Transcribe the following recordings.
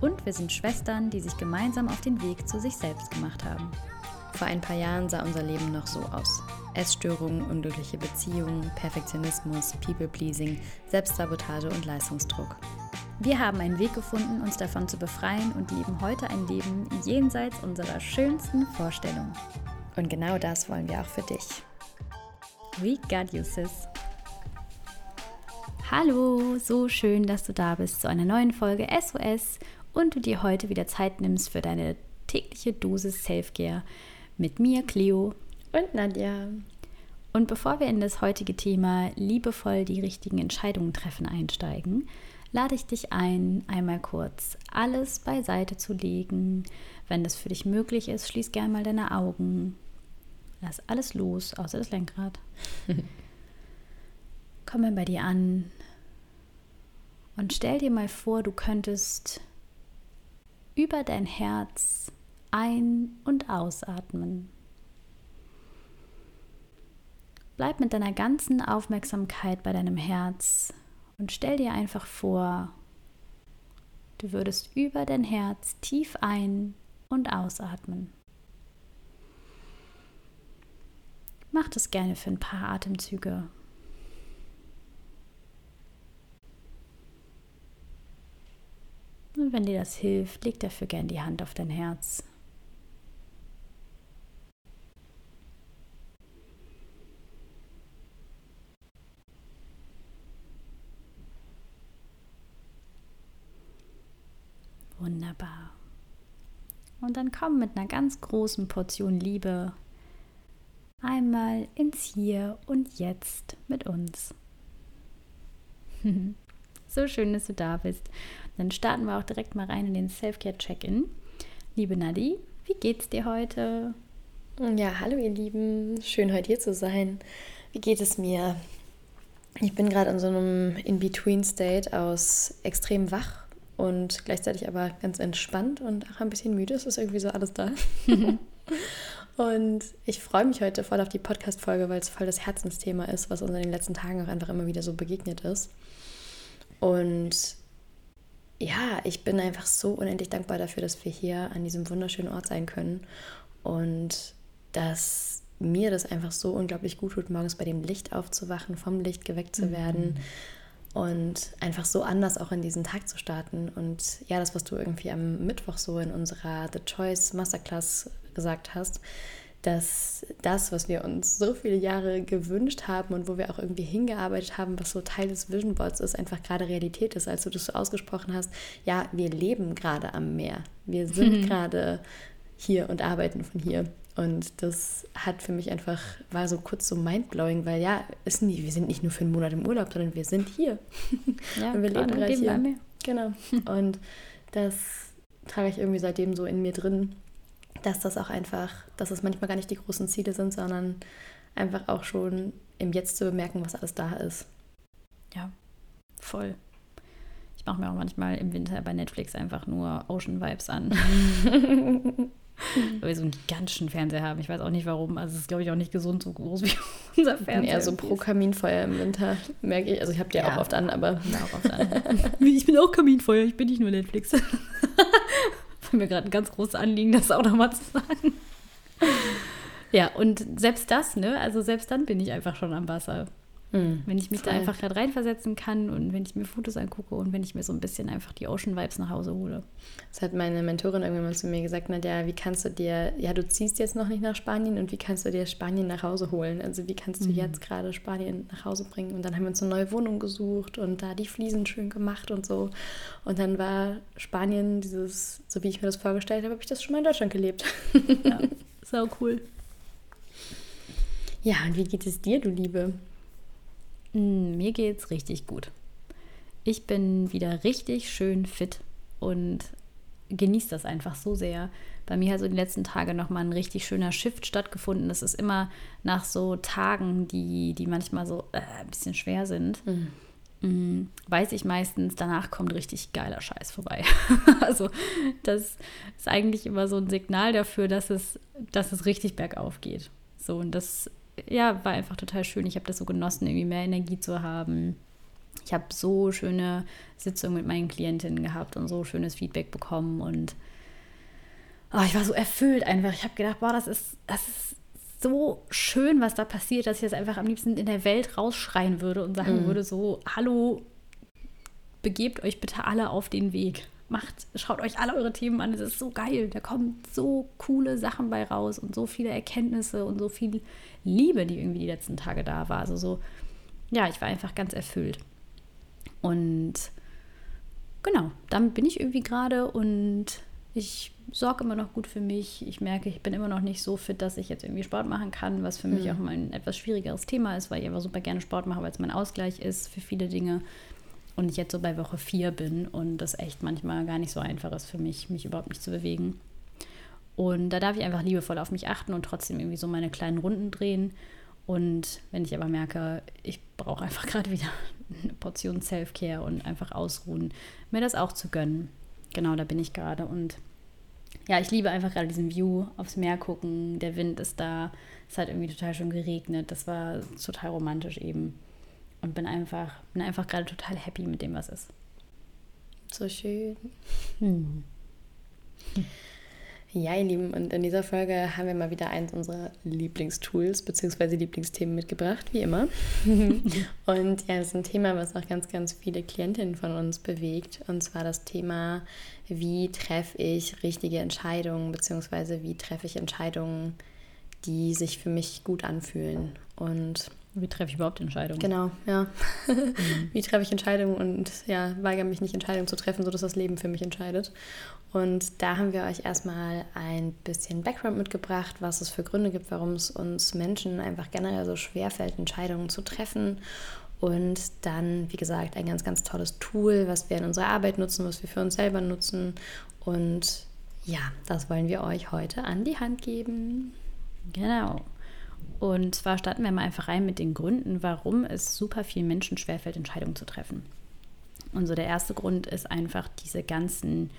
Und wir sind Schwestern, die sich gemeinsam auf den Weg zu sich selbst gemacht haben. Vor ein paar Jahren sah unser Leben noch so aus. Essstörungen, unglückliche Beziehungen, Perfektionismus, People-Pleasing, Selbstsabotage und Leistungsdruck. Wir haben einen Weg gefunden, uns davon zu befreien und leben heute ein Leben jenseits unserer schönsten Vorstellungen. Und genau das wollen wir auch für dich. We got you, sis. Hallo, so schön, dass du da bist zu einer neuen Folge SOS und du dir heute wieder Zeit nimmst für deine tägliche Dosis Selfcare mit mir, Cleo und Nadja. Und bevor wir in das heutige Thema liebevoll die richtigen Entscheidungen treffen einsteigen, lade ich dich ein, einmal kurz alles beiseite zu legen. Wenn das für dich möglich ist, schließ gerne mal deine Augen. Lass alles los, außer das Lenkrad. Komm mal bei dir an und stell dir mal vor, du könntest über dein Herz ein- und ausatmen. Bleib mit deiner ganzen Aufmerksamkeit bei deinem Herz und stell dir einfach vor, du würdest über dein Herz tief ein- und ausatmen. Mach das gerne für ein paar Atemzüge. Und wenn dir das hilft, leg dafür gern die Hand auf dein Herz. Wunderbar. Und dann komm mit einer ganz großen Portion Liebe einmal ins Hier und Jetzt mit uns. so schön, dass du da bist. Dann starten wir auch direkt mal rein in den Self-Care-Check-In. Liebe Nadi, wie geht's dir heute? Ja, hallo ihr Lieben, schön heute hier zu sein. Wie geht es mir? Ich bin gerade in so einem In-Between-State aus extrem wach und gleichzeitig aber ganz entspannt und auch ein bisschen müde. Es ist irgendwie so alles da. und ich freue mich heute voll auf die Podcast-Folge, weil es voll das Herzensthema ist, was uns in den letzten Tagen auch einfach immer wieder so begegnet ist. Und ja, ich bin einfach so unendlich dankbar dafür, dass wir hier an diesem wunderschönen Ort sein können und dass mir das einfach so unglaublich gut tut, morgens bei dem Licht aufzuwachen, vom Licht geweckt zu werden mhm. und einfach so anders auch in diesen Tag zu starten. Und ja, das, was du irgendwie am Mittwoch so in unserer The Choice Masterclass gesagt hast, dass das, was wir uns so viele Jahre gewünscht haben und wo wir auch irgendwie hingearbeitet haben, was so Teil des Vision Boards ist, einfach gerade Realität ist. Als du das so ausgesprochen hast, ja, wir leben gerade am Meer. Wir sind mhm. gerade hier und arbeiten von hier. Und das hat für mich einfach, war so kurz so mindblowing, weil ja, ist nie, wir sind nicht nur für einen Monat im Urlaub, sondern wir sind hier. Ja, und wir leben gerade hier. Genau. Und das trage ich irgendwie seitdem so in mir drin dass das auch einfach, dass es manchmal gar nicht die großen Ziele sind, sondern einfach auch schon im Jetzt zu bemerken, was alles da ist. Ja, voll. Ich mache mir auch manchmal im Winter bei Netflix einfach nur Ocean Vibes an. Weil wir so einen gigantischen Fernseher haben. Ich weiß auch nicht warum. Also es ist, glaube ich, auch nicht gesund, so groß wie unser Fernseher. Eher so pro Kaminfeuer im Winter, merke ich. Also ich habe die ja. auch oft an, aber... Auch oft an. ich bin auch Kaminfeuer, ich bin nicht nur Netflix war mir gerade ein ganz großes Anliegen, das auch nochmal zu sagen. ja, und selbst das, ne? Also selbst dann bin ich einfach schon am Wasser. Mhm, wenn ich mich voll. da einfach gerade reinversetzen kann und wenn ich mir Fotos angucke und wenn ich mir so ein bisschen einfach die Ocean Vibes nach Hause hole. Das hat meine Mentorin irgendwann mal zu mir gesagt, Nadja, wie kannst du dir, ja, du ziehst jetzt noch nicht nach Spanien und wie kannst du dir Spanien nach Hause holen? Also wie kannst du mhm. jetzt gerade Spanien nach Hause bringen? Und dann haben wir uns eine neue Wohnung gesucht und da die Fliesen schön gemacht und so. Und dann war Spanien dieses, so wie ich mir das vorgestellt habe, habe ich das schon mal in Deutschland gelebt. ja, sau cool. Ja, und wie geht es dir, du Liebe? Hm, mir geht's richtig gut. Ich bin wieder richtig schön fit und genieße das einfach so sehr. Bei mir hat so die letzten Tage nochmal ein richtig schöner Shift stattgefunden. Das ist immer nach so Tagen, die, die manchmal so äh, ein bisschen schwer sind. Mhm mm, weiß ich meistens, danach kommt richtig geiler Scheiß vorbei. also das ist eigentlich immer so ein Signal dafür, dass es, dass es richtig bergauf geht. So, und das ja, war einfach total schön. Ich habe das so genossen, irgendwie mehr Energie zu haben. Ich habe so schöne Sitzungen mit meinen Klientinnen gehabt und so schönes Feedback bekommen und oh, ich war so erfüllt einfach. Ich habe gedacht, boah, das ist, das ist so schön, was da passiert, dass ich das einfach am liebsten in der Welt rausschreien würde und sagen mhm. würde, so, hallo, begebt euch bitte alle auf den Weg. Macht, schaut euch alle eure Themen an. Es ist so geil. Da kommen so coole Sachen bei raus und so viele Erkenntnisse und so viel Liebe, die irgendwie die letzten Tage da war. Also so, ja, ich war einfach ganz erfüllt. Und genau, damit bin ich irgendwie gerade und ich sorge immer noch gut für mich. Ich merke, ich bin immer noch nicht so fit, dass ich jetzt irgendwie Sport machen kann, was für mhm. mich auch mal ein etwas schwierigeres Thema ist, weil ich aber super gerne Sport mache, weil es mein Ausgleich ist für viele Dinge. Und ich jetzt so bei Woche 4 bin und das echt manchmal gar nicht so einfach ist für mich, mich überhaupt nicht zu bewegen. Und da darf ich einfach liebevoll auf mich achten und trotzdem irgendwie so meine kleinen Runden drehen. Und wenn ich aber merke, ich brauche einfach gerade wieder eine Portion Self-Care und einfach ausruhen, mir das auch zu gönnen. Genau, da bin ich gerade. Und ja, ich liebe einfach gerade diesen View, aufs Meer gucken. Der Wind ist da. Es hat irgendwie total schön geregnet. Das war total romantisch eben. Und bin einfach, bin einfach gerade total happy mit dem, was ist. So schön. Hm. Ja, ihr Lieben, und in dieser Folge haben wir mal wieder eins unserer Lieblingstools bzw. Lieblingsthemen mitgebracht, wie immer. und ja, das ist ein Thema, was auch ganz, ganz viele Klientinnen von uns bewegt. Und zwar das Thema, wie treffe ich richtige Entscheidungen bzw. wie treffe ich Entscheidungen, die sich für mich gut anfühlen. Und wie treffe ich überhaupt Entscheidungen? Genau, ja. Mhm. Wie treffe ich Entscheidungen und ja, weigere mich nicht, Entscheidungen zu treffen, sodass das Leben für mich entscheidet. Und da haben wir euch erstmal ein bisschen Background mitgebracht, was es für Gründe gibt, warum es uns Menschen einfach generell so schwer fällt, Entscheidungen zu treffen. Und dann, wie gesagt, ein ganz, ganz tolles Tool, was wir in unserer Arbeit nutzen, was wir für uns selber nutzen. Und ja, das wollen wir euch heute an die Hand geben. Genau. Und zwar starten wir mal einfach rein mit den Gründen, warum es super vielen Menschen schwerfällt, Entscheidungen zu treffen. Und so der erste Grund ist einfach diese ganzen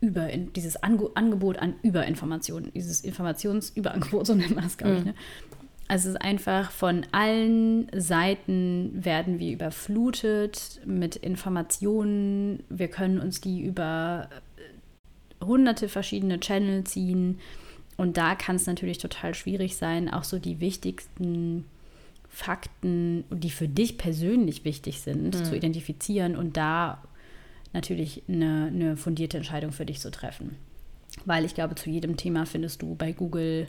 über dieses Angebot an Überinformationen, dieses Informationsüberangebot, so nennt man das, glaube ich. Mhm. Ne? Also es ist einfach von allen Seiten werden wir überflutet mit Informationen. Wir können uns die über hunderte verschiedene Channel ziehen. Und da kann es natürlich total schwierig sein, auch so die wichtigsten Fakten, die für dich persönlich wichtig sind, mhm. zu identifizieren und da natürlich eine, eine fundierte Entscheidung für dich zu treffen. Weil ich glaube, zu jedem Thema findest du bei Google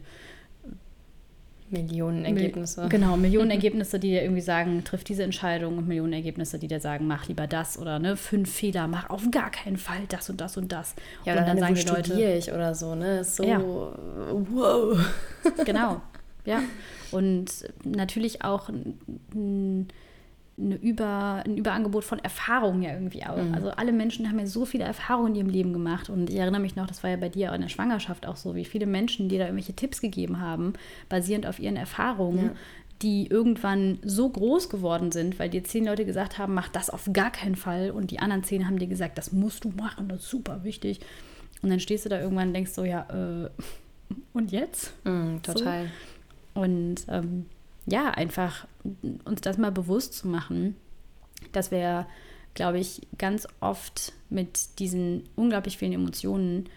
Millionen Ergebnisse. Genau, Millionen Ergebnisse, die dir irgendwie sagen, triff diese Entscheidung und Millionen Ergebnisse, die dir sagen, mach lieber das oder ne, fünf Fehler, mach auf gar keinen Fall das und das und das. Ja, und dann sagen die Leute, ich oder so, ne? Ist so ja. wow. Genau. Ja. Und natürlich auch ein eine Über, ein Überangebot von Erfahrungen ja irgendwie auch. Mhm. Also alle Menschen haben ja so viele Erfahrungen in ihrem Leben gemacht. Und ich erinnere mich noch, das war ja bei dir auch in der Schwangerschaft auch so, wie viele Menschen, die da irgendwelche Tipps gegeben haben, basierend auf ihren Erfahrungen, ja. die irgendwann so groß geworden sind, weil dir zehn Leute gesagt haben, mach das auf gar keinen Fall. Und die anderen zehn haben dir gesagt, das musst du machen, das ist super wichtig. Und dann stehst du da irgendwann und denkst so, ja, äh, und jetzt? Mhm, total. So. Und ähm, ja, einfach uns das mal bewusst zu machen, dass wir, glaube ich, ganz oft mit diesen unglaublich vielen Emotionen,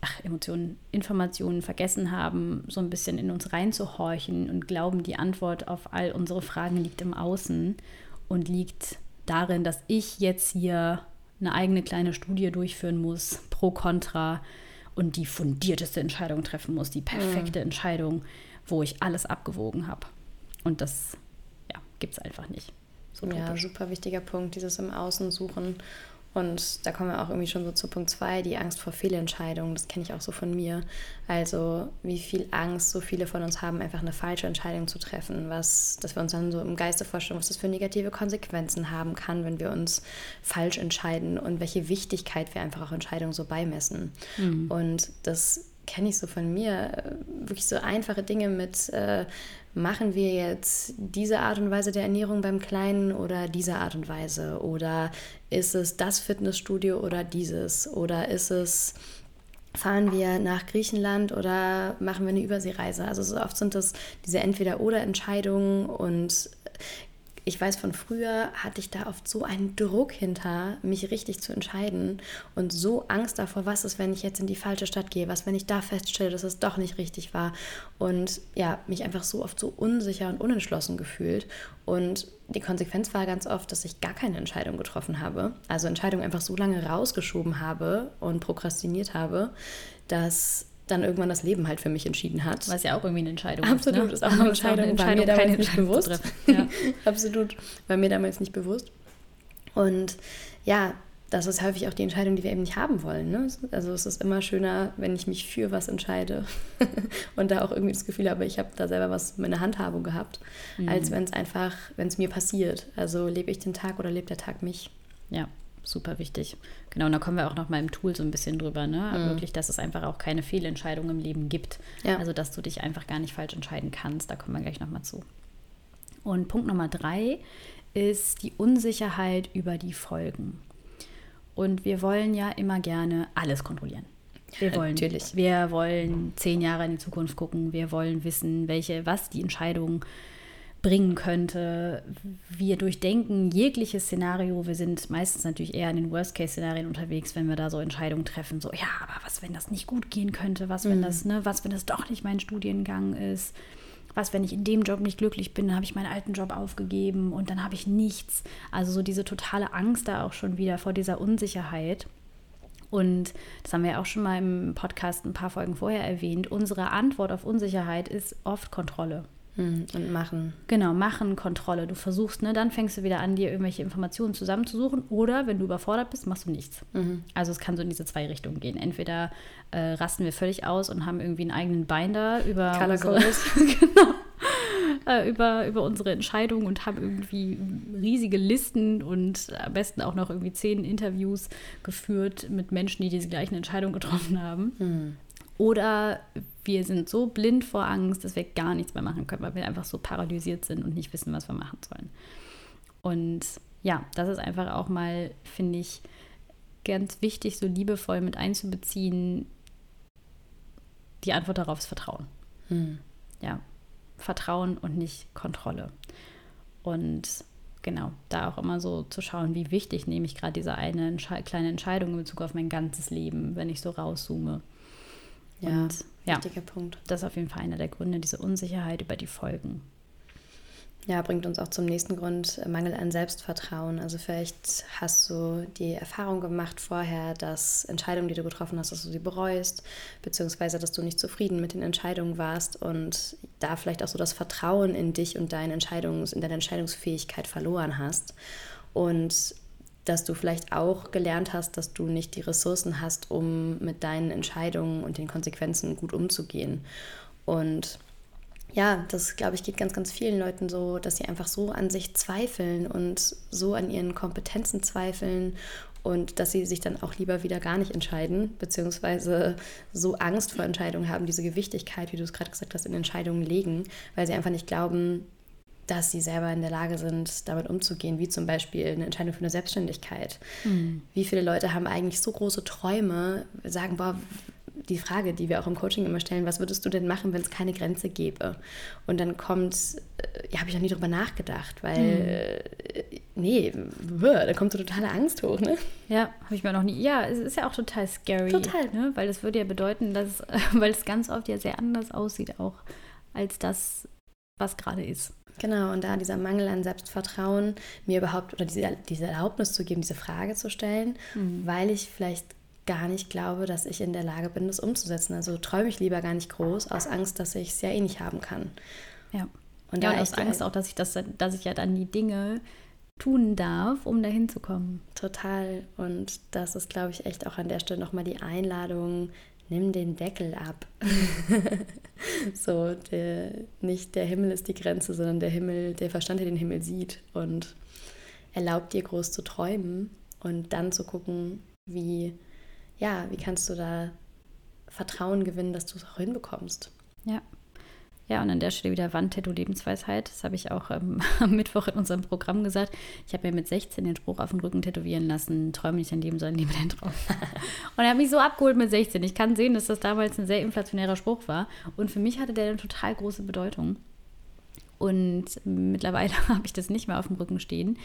ach, Emotionen, Informationen vergessen haben, so ein bisschen in uns reinzuhorchen und glauben, die Antwort auf all unsere Fragen liegt im Außen und liegt darin, dass ich jetzt hier eine eigene kleine Studie durchführen muss, pro kontra und die fundierteste Entscheidung treffen muss, die perfekte mhm. Entscheidung, wo ich alles abgewogen habe. Und das ja, gibt es einfach nicht. So ja, super wichtiger Punkt, dieses im Außen suchen Und da kommen wir auch irgendwie schon so zu Punkt 2, die Angst vor Fehlentscheidungen. Das kenne ich auch so von mir. Also wie viel Angst so viele von uns haben, einfach eine falsche Entscheidung zu treffen. Was, dass wir uns dann so im Geiste vorstellen, was das für negative Konsequenzen haben kann, wenn wir uns falsch entscheiden und welche Wichtigkeit wir einfach auch Entscheidungen so beimessen. Mhm. Und das kenne ich so von mir, wirklich so einfache Dinge mit, äh, machen wir jetzt diese Art und Weise der Ernährung beim Kleinen oder diese Art und Weise? Oder ist es das Fitnessstudio oder dieses? Oder ist es, fahren wir nach Griechenland oder machen wir eine Überseereise? Also so oft sind das diese Entweder-oder-Entscheidungen und ich weiß von früher hatte ich da oft so einen Druck hinter, mich richtig zu entscheiden und so Angst davor, was ist, wenn ich jetzt in die falsche Stadt gehe, was, wenn ich da feststelle, dass es doch nicht richtig war und ja, mich einfach so oft so unsicher und unentschlossen gefühlt und die Konsequenz war ganz oft, dass ich gar keine Entscheidung getroffen habe, also Entscheidungen einfach so lange rausgeschoben habe und prokrastiniert habe, dass dann irgendwann das Leben halt für mich entschieden hat. Was ja auch irgendwie eine Entscheidung Absolut, ist. Ne? ist auch eine Entscheidung, Entscheidung war mir damals nicht bewusst. Ja. Absolut, war mir damals nicht bewusst. Und ja, das ist häufig auch die Entscheidung, die wir eben nicht haben wollen. Ne? Also es ist immer schöner, wenn ich mich für was entscheide und da auch irgendwie das Gefühl habe, ich habe da selber was meine Handhabung gehabt, mhm. als wenn es einfach, wenn es mir passiert. Also lebe ich den Tag oder lebt der Tag mich. Ja, super wichtig. Genau, und da kommen wir auch noch mal im Tool so ein bisschen drüber, ne? Mhm. Wirklich, dass es einfach auch keine Fehlentscheidung im Leben gibt. Ja. Also, dass du dich einfach gar nicht falsch entscheiden kannst. Da kommen wir gleich noch mal zu. Und Punkt Nummer drei ist die Unsicherheit über die Folgen. Und wir wollen ja immer gerne alles kontrollieren. Wir wollen, Natürlich. wir wollen zehn Jahre in die Zukunft gucken. Wir wollen wissen, welche, was die Entscheidung bringen könnte. Wir durchdenken jegliches Szenario. Wir sind meistens natürlich eher in den Worst-Case-Szenarien unterwegs, wenn wir da so Entscheidungen treffen. So, ja, aber was, wenn das nicht gut gehen könnte? Was, wenn mhm. das, ne, was, wenn das doch nicht mein Studiengang ist? Was, wenn ich in dem Job nicht glücklich bin, dann habe ich meinen alten Job aufgegeben und dann habe ich nichts. Also so diese totale Angst da auch schon wieder vor dieser Unsicherheit. Und das haben wir ja auch schon mal im Podcast ein paar Folgen vorher erwähnt. Unsere Antwort auf Unsicherheit ist oft Kontrolle. Hm, und machen. Genau, machen, Kontrolle. Du versuchst, ne, dann fängst du wieder an, dir irgendwelche Informationen zusammenzusuchen. Oder wenn du überfordert bist, machst du nichts. Mhm. Also es kann so in diese zwei Richtungen gehen. Entweder äh, rasten wir völlig aus und haben irgendwie einen eigenen Binder über unsere, genau, äh, über, über unsere Entscheidung und haben irgendwie riesige Listen und am besten auch noch irgendwie zehn Interviews geführt mit Menschen, die diese gleichen Entscheidungen getroffen haben. Mhm. Oder wir sind so blind vor Angst, dass wir gar nichts mehr machen können, weil wir einfach so paralysiert sind und nicht wissen, was wir machen sollen. Und ja, das ist einfach auch mal, finde ich, ganz wichtig, so liebevoll mit einzubeziehen. Die Antwort darauf ist Vertrauen. Hm. Ja, Vertrauen und nicht Kontrolle. Und genau, da auch immer so zu schauen, wie wichtig nehme ich gerade diese eine kleine Entscheidung in Bezug auf mein ganzes Leben, wenn ich so rauszoome. Ja, und, ja, wichtiger Punkt. Das ist auf jeden Fall einer der Gründe, diese Unsicherheit über die Folgen. Ja, bringt uns auch zum nächsten Grund, äh, Mangel an Selbstvertrauen. Also vielleicht hast du die Erfahrung gemacht vorher, dass Entscheidungen, die du getroffen hast, dass du sie bereust, beziehungsweise dass du nicht zufrieden mit den Entscheidungen warst und da vielleicht auch so das Vertrauen in dich und deine Entscheidungs-, in deine Entscheidungsfähigkeit verloren hast. Und dass du vielleicht auch gelernt hast, dass du nicht die Ressourcen hast, um mit deinen Entscheidungen und den Konsequenzen gut umzugehen. Und ja, das glaube ich geht ganz, ganz vielen Leuten so, dass sie einfach so an sich zweifeln und so an ihren Kompetenzen zweifeln und dass sie sich dann auch lieber wieder gar nicht entscheiden, beziehungsweise so Angst vor Entscheidungen haben, diese Gewichtigkeit, wie du es gerade gesagt hast, in Entscheidungen legen, weil sie einfach nicht glauben, dass sie selber in der Lage sind, damit umzugehen, wie zum Beispiel eine Entscheidung für eine Selbstständigkeit. Mhm. Wie viele Leute haben eigentlich so große Träume, sagen, boah, die Frage, die wir auch im Coaching immer stellen, was würdest du denn machen, wenn es keine Grenze gäbe? Und dann kommt, äh, ja, habe ich noch nie drüber nachgedacht, weil, mhm. nee, da kommt so totale Angst hoch, ne? Ja, habe ich mir noch nie, ja, es ist ja auch total scary. Total. Ne? Weil das würde ja bedeuten, dass, weil es ganz oft ja sehr anders aussieht auch, als das, was gerade ist. Genau, und da dieser Mangel an Selbstvertrauen, mir überhaupt oder diese, diese Erlaubnis zu geben, diese Frage zu stellen, mhm. weil ich vielleicht gar nicht glaube, dass ich in der Lage bin, das umzusetzen. Also träume ich lieber gar nicht groß, aus Angst, dass ich es ja eh nicht haben kann. Ja. Und, ja, und aus Angst auch, dass ich, das, dass ich ja dann die Dinge, tun darf, um dahin zu kommen. Total. Und das ist, glaube ich, echt auch an der Stelle nochmal die Einladung, nimm den Deckel ab. so, der, nicht der Himmel ist die Grenze, sondern der Himmel, der Verstand, der den Himmel sieht und erlaubt dir groß zu träumen und dann zu gucken, wie, ja, wie kannst du da Vertrauen gewinnen, dass du es auch hinbekommst. Ja. Ja, und an der Stelle wieder Wandtattoo Lebensweisheit. Das habe ich auch ähm, am Mittwoch in unserem Programm gesagt. Ich habe mir mit 16 den Spruch auf den Rücken tätowieren lassen: Träume nicht dein Leben, sondern lebe dein Traum. und er hat mich so abgeholt mit 16. Ich kann sehen, dass das damals ein sehr inflationärer Spruch war. Und für mich hatte der eine total große Bedeutung. Und mittlerweile habe ich das nicht mehr auf dem Rücken stehen.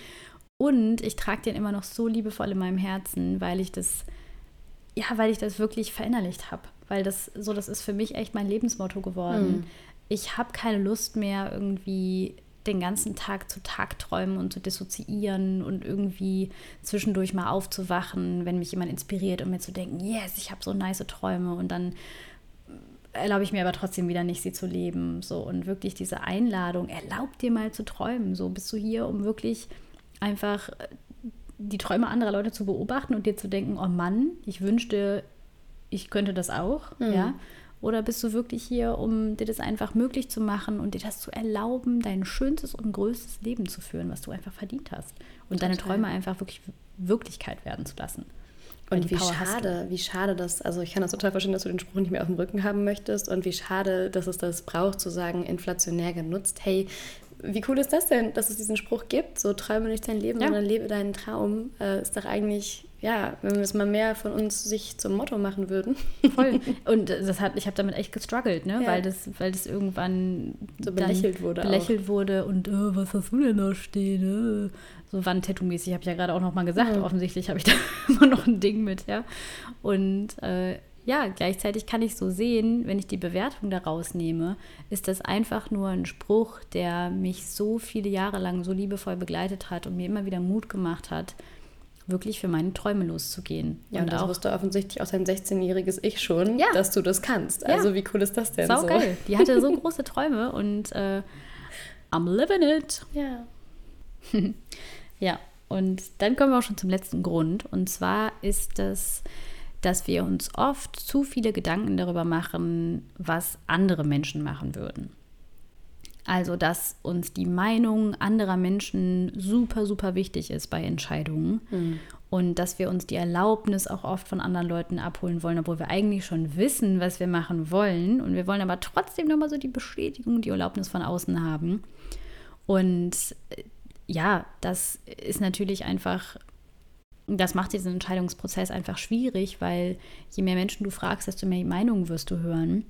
Und ich trage den immer noch so liebevoll in meinem Herzen, weil ich das, ja, weil ich das wirklich verinnerlicht habe. Weil das so, das ist für mich echt mein Lebensmotto geworden. Mhm ich habe keine Lust mehr, irgendwie den ganzen Tag zu Tagträumen und zu dissoziieren und irgendwie zwischendurch mal aufzuwachen, wenn mich jemand inspiriert und mir zu denken, yes, ich habe so nice Träume und dann erlaube ich mir aber trotzdem wieder nicht, sie zu leben. So und wirklich diese Einladung, erlaub dir mal zu träumen. So bist du hier, um wirklich einfach die Träume anderer Leute zu beobachten und dir zu denken, oh Mann, ich wünschte, ich könnte das auch, mhm. ja. Oder bist du wirklich hier, um dir das einfach möglich zu machen und dir das zu erlauben, dein schönstes und größtes Leben zu führen, was du einfach verdient hast? Und Total. deine Träume einfach wirklich Wirklichkeit werden zu lassen. Und wie Power schade, wie schade das, also ich kann das total verstehen, dass du den Spruch nicht mehr auf dem Rücken haben möchtest und wie schade, dass es das braucht, zu sagen, inflationär genutzt. Hey, wie cool ist das denn, dass es diesen Spruch gibt? So träume nicht dein Leben, ja. sondern lebe deinen Traum. Äh, ist doch eigentlich, ja, wenn wir es mal mehr von uns sich zum Motto machen würden. Voll. Und das hat, ich habe damit echt gestruggelt, ne? Ja. weil, das, weil das irgendwann so belächelt wurde. Belächelt auch. wurde und oh, was hast du denn da stehen? Äh? So Wandtattoo-mäßig, habe ich ja gerade auch noch mal gesagt. Ja. Offensichtlich habe ich da immer noch ein Ding mit, ja. Und äh, ja, gleichzeitig kann ich so sehen, wenn ich die Bewertung daraus nehme, ist das einfach nur ein Spruch, der mich so viele Jahre lang so liebevoll begleitet hat und mir immer wieder Mut gemacht hat, wirklich für meine Träume loszugehen. Ja, und, das auch, wusste offensichtlich auch dein 16-jähriges Ich schon, ja. dass du das kannst. Also ja. wie cool ist das denn? Sau so? geil. Die hatte so große Träume und äh, I'm living it. Ja. ja, und dann kommen wir auch schon zum letzten Grund. Und zwar ist das dass wir uns oft zu viele Gedanken darüber machen, was andere Menschen machen würden. Also, dass uns die Meinung anderer Menschen super, super wichtig ist bei Entscheidungen mhm. und dass wir uns die Erlaubnis auch oft von anderen Leuten abholen wollen, obwohl wir eigentlich schon wissen, was wir machen wollen und wir wollen aber trotzdem nochmal so die Bestätigung, die Erlaubnis von außen haben. Und äh, ja, das ist natürlich einfach das macht diesen Entscheidungsprozess einfach schwierig, weil je mehr Menschen du fragst, desto mehr Meinungen wirst du hören.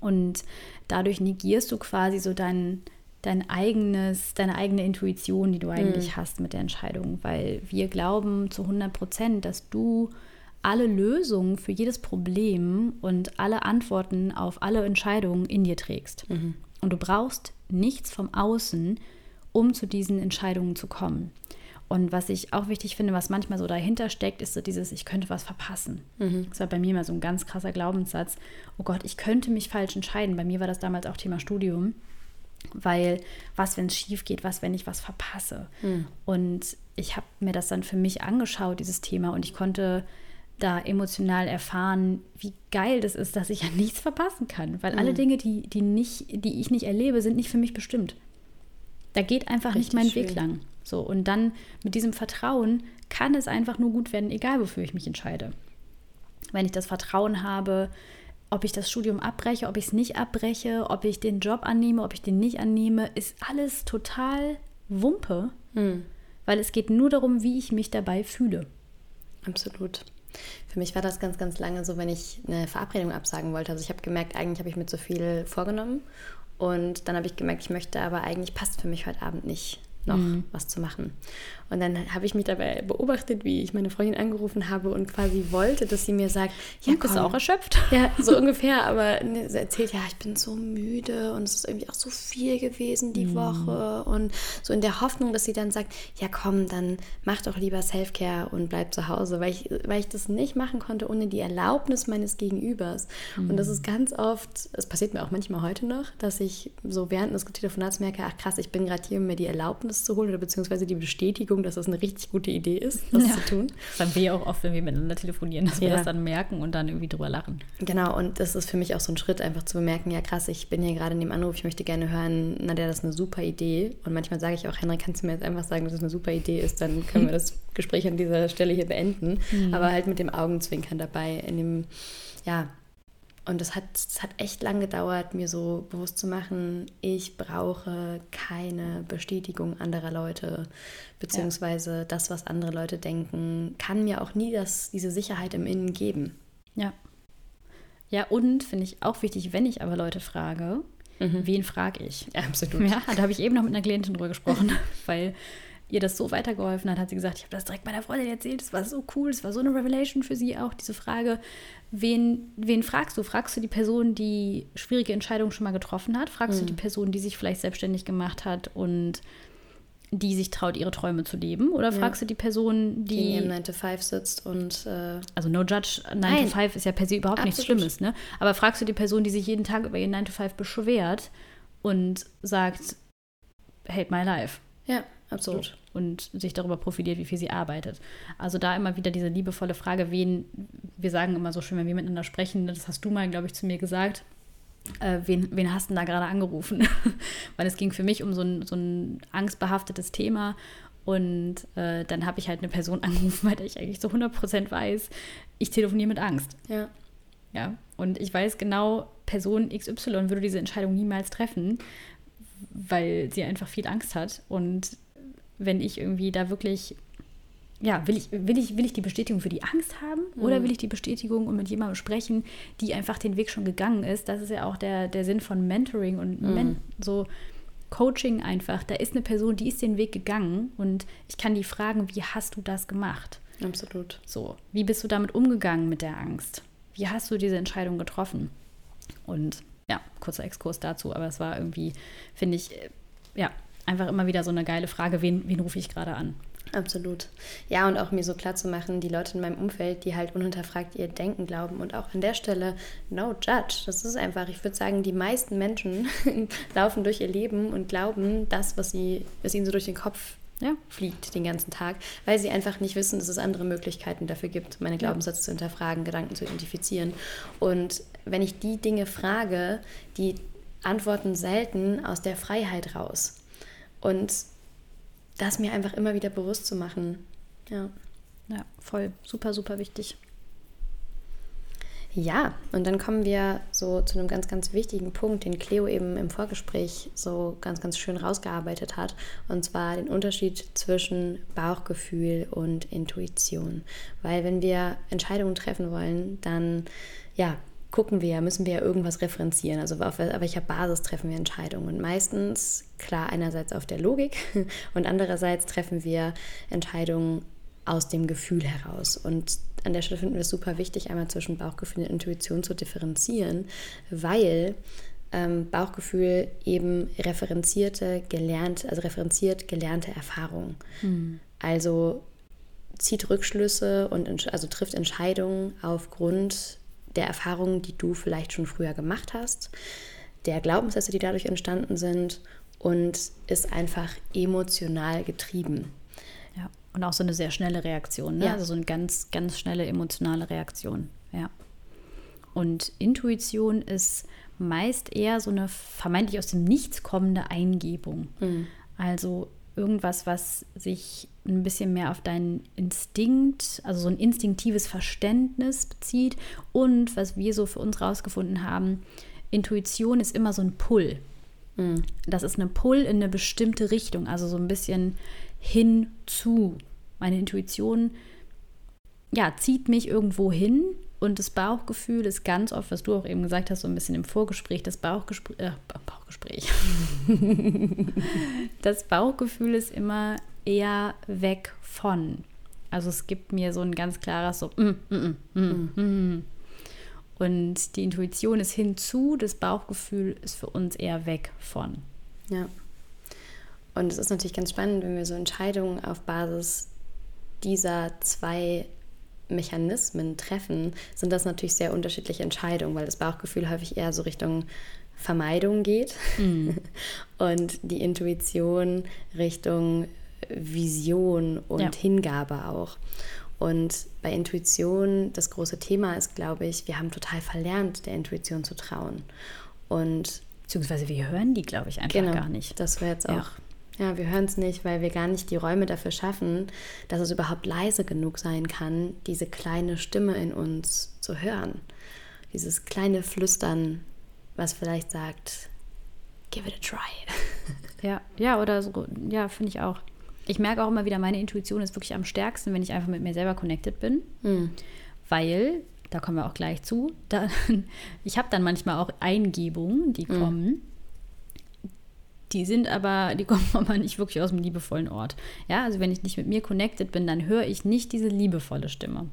Und dadurch negierst du quasi so dein, dein eigenes, deine eigene Intuition, die du eigentlich mhm. hast mit der Entscheidung. Weil wir glauben zu 100 Prozent, dass du alle Lösungen für jedes Problem und alle Antworten auf alle Entscheidungen in dir trägst. Mhm. Und du brauchst nichts vom Außen, um zu diesen Entscheidungen zu kommen. Und was ich auch wichtig finde, was manchmal so dahinter steckt, ist so dieses, ich könnte was verpassen. Mhm. Das war bei mir mal so ein ganz krasser Glaubenssatz. Oh Gott, ich könnte mich falsch entscheiden. Bei mir war das damals auch Thema Studium. Weil was, wenn es schief geht, was, wenn ich was verpasse? Mhm. Und ich habe mir das dann für mich angeschaut, dieses Thema, und ich konnte da emotional erfahren, wie geil das ist, dass ich ja nichts verpassen kann. Weil mhm. alle Dinge, die, die, nicht, die ich nicht erlebe, sind nicht für mich bestimmt. Da geht einfach Richtig nicht mein schön. Weg lang. So, und dann mit diesem Vertrauen kann es einfach nur gut werden, egal wofür ich mich entscheide. Wenn ich das Vertrauen habe, ob ich das Studium abbreche, ob ich es nicht abbreche, ob ich den Job annehme, ob ich den nicht annehme, ist alles total Wumpe, hm. weil es geht nur darum, wie ich mich dabei fühle. Absolut. Für mich war das ganz, ganz lange so, wenn ich eine Verabredung absagen wollte. Also ich habe gemerkt, eigentlich habe ich mir zu viel vorgenommen und dann habe ich gemerkt, ich möchte aber eigentlich passt für mich heute Abend nicht noch mhm. was zu machen. Und dann habe ich mich dabei beobachtet, wie ich meine Freundin angerufen habe und quasi wollte, dass sie mir sagt, ja, bist du auch erschöpft? Ja, so ungefähr, aber ne, sie erzählt, ja, ich bin so müde und es ist irgendwie auch so viel gewesen die mhm. Woche und so in der Hoffnung, dass sie dann sagt, ja, komm, dann mach doch lieber Selfcare und bleib zu Hause, weil ich, weil ich das nicht machen konnte ohne die Erlaubnis meines Gegenübers. Mhm. Und das ist ganz oft, es passiert mir auch manchmal heute noch, dass ich so während des Telefonats merke, ach krass, ich bin gerade hier, um mir die Erlaubnis zu holen oder beziehungsweise die Bestätigung, dass das eine richtig gute Idee ist, das Ja. zu tun. Das haben wir ja auch oft, wenn wir miteinander telefonieren, dass wir Ja. das dann merken und dann irgendwie drüber lachen. Genau, und das ist für mich auch so ein Schritt, einfach zu bemerken, ja krass, ich bin hier gerade in dem Anruf, ich möchte gerne hören, na der, das ist eine super Idee. Und manchmal sage ich auch, Henrik, kannst du mir jetzt einfach sagen, dass es eine super Idee ist, dann können wir das Gespräch an dieser Stelle hier beenden. Aber halt mit dem Augenzwinkern dabei, in dem, ja, und das hat, das hat echt lang gedauert, mir so bewusst zu machen, ich brauche keine Bestätigung anderer Leute, beziehungsweise das, was andere Leute denken, kann mir auch nie das, diese Sicherheit im Innen geben. Ja. Ja, und finde ich auch wichtig, wenn ich aber Leute frage, wen frage ich? Ja, absolut. Ja, da habe ich eben noch mit einer Klientin drüber gesprochen, weil ihr das so weitergeholfen hat, hat sie gesagt, ich habe das direkt meiner Freundin erzählt, es war so cool, es war so eine Revelation für sie auch, diese Frage, wen, wen fragst du? Fragst du die Person, die schwierige Entscheidungen schon mal getroffen hat? Fragst du die Person, die sich vielleicht selbstständig gemacht hat und die sich traut, ihre Träume zu leben? Oder fragst du die Person, die die... neben 9 to 5 sitzt und äh, Also no judge, 9 Nein. to 5 ist ja per se überhaupt nichts. Schlimmes, ne? Aber fragst du die Person, die sich jeden Tag über ihren 9 to 5 beschwert und sagt, hate my life. ja, So, absolut. Und sich darüber profiliert, wie viel sie arbeitet. Also da immer wieder diese liebevolle Frage, wen, wir sagen immer so schön, wenn wir miteinander sprechen, das hast du mal, glaube ich, zu mir gesagt, äh, wen, wen hast du denn da gerade angerufen? Weil es ging für mich um so ein, so ein angstbehaftetes Thema und äh, dann habe ich halt eine Person angerufen, der ich eigentlich zu 100% weiß, ich telefoniere mit Angst. Ja, Ja, und ich weiß genau, Person XY würde diese Entscheidung niemals treffen, weil sie einfach viel Angst hat. Und wenn ich irgendwie da wirklich, ja, will ich, will ich, will ich die Bestätigung für die Angst haben oder will ich die Bestätigung und mit jemandem sprechen, die einfach den Weg schon gegangen ist? Das ist ja auch der, der Sinn von Mentoring und Men so Coaching einfach. Da ist eine Person, die ist den Weg gegangen und ich kann die fragen, wie hast du das gemacht? absolut. So, wie bist du damit umgegangen mit der Angst? Wie hast du diese Entscheidung getroffen? Und ja, kurzer Exkurs dazu, aber es war irgendwie, finde ich, äh, ja, einfach immer wieder so eine geile Frage, wen, wen rufe ich gerade an? Absolut. Ja, und auch mir so klar zu machen, die Leute in meinem Umfeld, die halt unhinterfragt ihr Denken glauben und auch an der Stelle no judge. Das ist einfach, ich würde sagen, die meisten Menschen laufen durch ihr Leben und glauben das, was sie, was ihnen so durch den Kopf Ja. fliegt den ganzen Tag, weil sie einfach nicht wissen, dass es andere Möglichkeiten dafür gibt, meine Glaubenssätze zu hinterfragen, Gedanken zu identifizieren. Und wenn ich die Dinge frage, die antworten selten aus der Freiheit raus. Und das mir einfach immer wieder bewusst zu machen. Ja. Ja, voll, super, super wichtig. Ja, und dann kommen wir so zu einem ganz, ganz wichtigen Punkt, den Cleo eben im Vorgespräch so ganz, ganz schön rausgearbeitet hat. Und zwar den Unterschied zwischen Bauchgefühl und Intuition. Weil wenn wir Entscheidungen treffen wollen, dann ja, gucken wir, müssen wir ja irgendwas referenzieren. Also auf welcher Basis treffen wir Entscheidungen? Und meistens, klar, einerseits auf der Logik und andererseits treffen wir Entscheidungen aus dem Gefühl heraus. Und an der Stelle finden wir es super wichtig, einmal zwischen Bauchgefühl und Intuition zu differenzieren, weil ähm, Bauchgefühl eben referenzierte, gelernt, also referenziert gelernte Erfahrungen. Also zieht Rückschlüsse und also trifft Entscheidungen aufgrund der Erfahrungen, die du vielleicht schon früher gemacht hast, der Glaubenssätze, die dadurch entstanden sind und ist einfach emotional getrieben. Ja, und auch so eine sehr schnelle Reaktion, ne? Ja. Also so eine ganz, ganz schnelle emotionale Reaktion, ja. Und Intuition ist meist eher so eine vermeintlich aus dem Nichts kommende Eingebung. Also irgendwas, was sich ein bisschen mehr auf deinen Instinkt, also so ein instinktives Verständnis bezieht und was wir so für uns rausgefunden haben, Intuition ist immer so ein Pull. Das ist eine Pull in eine bestimmte Richtung, also so ein bisschen hinzu. Meine Intuition ja, zieht mich irgendwo hin und das Bauchgefühl ist ganz oft, was du auch eben gesagt hast, so ein bisschen im Vorgespräch, das Bauchgespräch, äh, Bauchgespräch. das Bauchgefühl ist immer eher weg von. Also es gibt mir so ein ganz klares so mm, mm, mm, mm, mm. und die Intuition ist hinzu, das Bauchgefühl ist für uns eher weg von. Ja. Und es ist natürlich ganz spannend, wenn wir so Entscheidungen auf Basis dieser zwei Mechanismen treffen, sind das natürlich sehr unterschiedliche Entscheidungen, weil das Bauchgefühl häufig eher so Richtung Vermeidung geht mm. und die Intuition Richtung Vision und ja. Hingabe auch. Und bei Intuition, das große Thema ist, glaube ich, wir haben total verlernt, der Intuition zu trauen. Und Beziehungsweise wir hören die, glaube ich, einfach genau, gar nicht. Das wäre jetzt auch. Ja. Ja, wir hören es nicht, weil wir gar nicht die Räume dafür schaffen, dass es überhaupt leise genug sein kann, diese kleine Stimme in uns zu hören. Dieses kleine Flüstern, was vielleicht sagt, give it a try. ja, ja, oder so, ja, finde ich auch. Ich merke auch immer wieder, meine Intuition ist wirklich am stärksten, wenn ich einfach mit mir selber connected bin. Mhm. Weil, da kommen wir auch gleich zu, da, ich habe dann manchmal auch Eingebungen, die mhm. kommen. Die sind aber, die kommen aber nicht wirklich aus dem liebevollen Ort. Ja, also wenn ich nicht mit mir connected bin, dann höre ich nicht diese liebevolle Stimme.